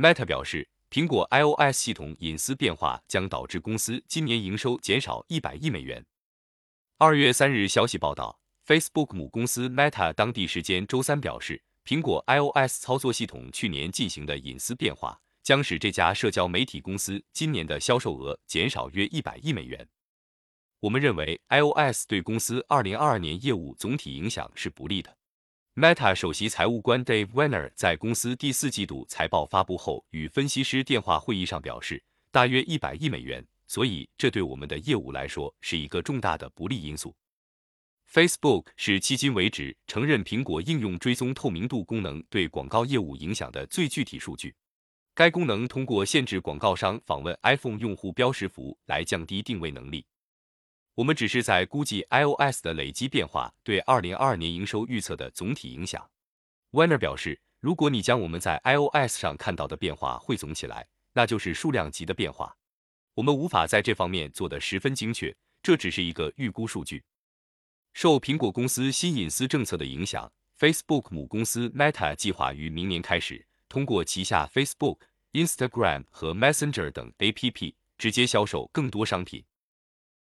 Meta 表示，苹果 iOS 系统隐私变化将导致公司今年营收减少一百亿美元。二月三日，消息报道，Facebook 母公司 Meta 当地时间周三表示，苹果 iOS 操作系统去年进行的隐私变化将使这家社交媒体公司今年的销售额减少约一百亿美元。我们认为 iOS 对公司二零二二年业务总体影响是不利的。Meta 首席财务官 Dave Weiner 在公司第四季度财报发布后与分析师电话会议上表示，大约一百亿美元，所以这对我们的业务来说是一个重大的不利因素。Facebook 是迄今为止承认苹果应用追踪透明度功能对广告业务影响的最具体数据。该功能通过限制广告商访问 iPhone 用户标识符来降低定位能力。我们只是在估计 iOS 的累积变化对二零二二年营收预测的总体影响。Weiner 表示，如果你将我们在 iOS 上看到的变化汇总起来，那就是数量级的变化。我们无法在这方面做得十分精确，这只是一个预估数据。受苹果公司新隐私政策的影响，Facebook 母公司 Meta 计划于明年开始通过旗下 Facebook、Instagram 和 Messenger 等 APP 直接销售更多商品。